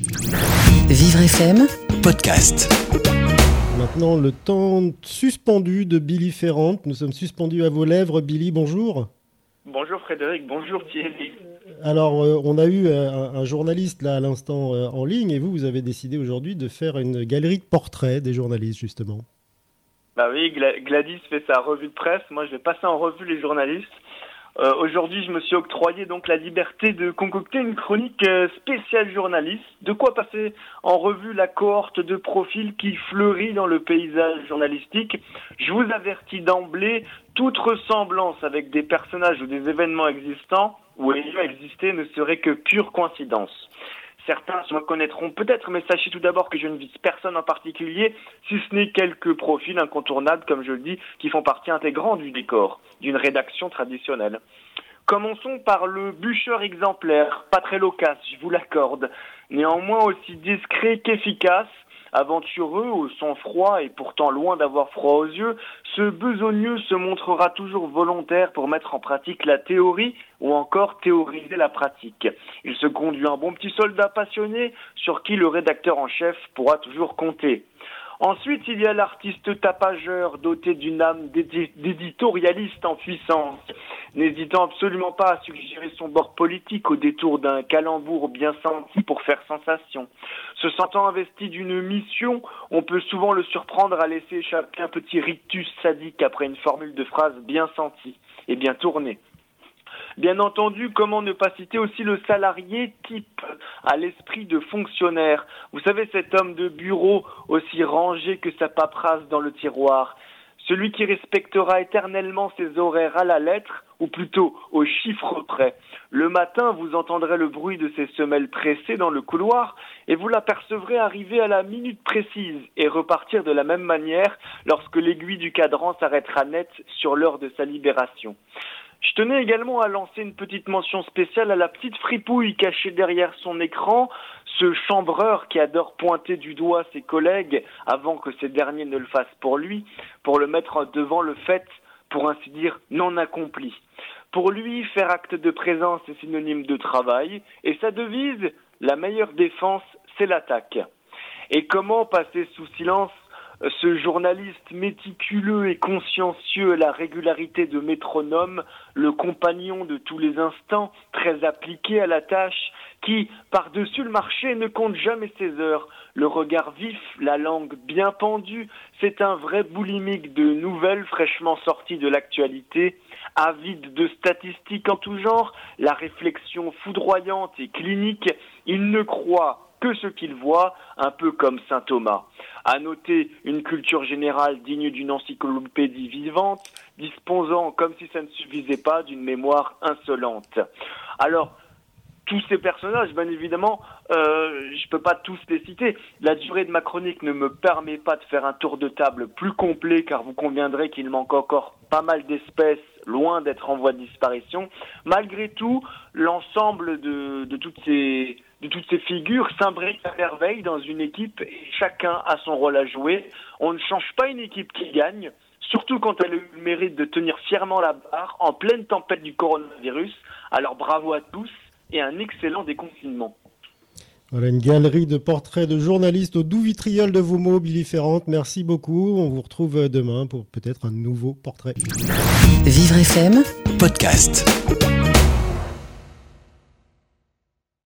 Vivre FM, podcast. Maintenant, le temps suspendu de Billy Ferrand. Nous sommes suspendus à vos lèvres. Billy, bonjour. Bonjour Frédéric, bonjour Thierry. Alors, euh, on a eu euh, un, journaliste là à l'instant euh, en ligne et vous, vous avez décidé aujourd'hui de faire une galerie de portraits des journalistes, justement. Bah oui, Gla- Gladys fait sa revue de presse. Moi, je vais passer en revue les journalistes. Euh, Aujourd'hui, je me suis octroyé donc la liberté de concocter une chronique euh, spéciale journaliste. De quoi passer en revue la cohorte de profils qui fleurit dans le paysage journalistique. Je vous avertis d'emblée, toute ressemblance avec des personnages ou des événements existants ou ayant existé ne serait que pure coïncidence. Certains se reconnaîtront peut-être, mais sachez tout d'abord que je ne vise personne en particulier, si ce n'est quelques profils incontournables, comme je le dis, qui font partie intégrante du décor, d'une rédaction traditionnelle. Commençons par le bûcheur exemplaire, pas très loquace, je vous l'accorde, néanmoins aussi discret qu'efficace, aventureux, au sang-froid et pourtant loin d'avoir froid aux yeux, ce besogneux se montrera toujours volontaire pour mettre en pratique la théorie ou encore théoriser la pratique. Il se conduit un bon petit soldat passionné sur qui le rédacteur en chef pourra toujours compter. Ensuite, il y a l'artiste tapageur doté d'une âme d'édi- d'éditorialiste en puissance, n'hésitant absolument pas à suggérer son bord politique au détour d'un calembour bien senti pour faire sensation. Se sentant investi d'une mission, on peut souvent le surprendre à laisser échapper un petit rictus sadique après une formule de phrase bien sentie et bien tournée. Bien entendu, comment ne pas citer aussi le salarié type à l'esprit de fonctionnaire? Vous savez, cet homme de bureau aussi rangé que sa paperasse dans le tiroir. Celui qui respectera éternellement ses horaires à la lettre, ou plutôt au chiffre près. Le matin, vous entendrez le bruit de ses semelles pressées dans le couloir, et vous l'apercevrez arriver à la minute précise et repartir de la même manière lorsque l'aiguille du cadran s'arrêtera net sur l'heure de sa libération. Je tenais également à lancer une petite mention spéciale à la petite fripouille cachée derrière son écran, ce chambreur qui adore pointer du doigt ses collègues avant que ces derniers ne le fassent pour lui, pour le mettre devant le fait, pour ainsi dire, non accompli. Pour lui, faire acte de présence est synonyme de travail, et sa devise, la meilleure défense, c'est l'attaque. Et comment passer sous silence ce journaliste méticuleux et consciencieux à la régularité de métronome, le compagnon de tous les instants, très appliqué à la tâche, qui, par-dessus le marché, ne compte jamais ses heures, le regard vif, la langue bien pendue, c'est un vrai boulimique de nouvelles fraîchement sorties de l'actualité, avide de statistiques en tout genre, la réflexion foudroyante et clinique, il ne croit que ce qu'il voit, un peu comme saint Thomas. À noter une culture générale digne d'une encyclopédie vivante, disposant, comme si ça ne suffisait pas, d'une mémoire insolente. Alors, tous ces personnages, bien évidemment, euh, je peux pas tous les citer. La durée de ma chronique ne me permet pas de faire un tour de table plus complet, car vous conviendrez qu'il manque encore pas mal d'espèces loin d'être en voie de disparition. Malgré tout, l'ensemble de toutes ces de toutes ces figures s'imbriquent à merveille dans une équipe et chacun a son rôle à jouer. On ne change pas une équipe qui gagne, surtout quand elle a eu le mérite de tenir fièrement la barre en pleine tempête du coronavirus. Alors bravo à tous et un excellent déconfinement. Voilà une galerie de portraits de journalistes au doux vitriol de vos mots, Billy Ferrand. Merci beaucoup. On vous retrouve demain pour peut-être un nouveau portrait. Vivre FM, Podcast.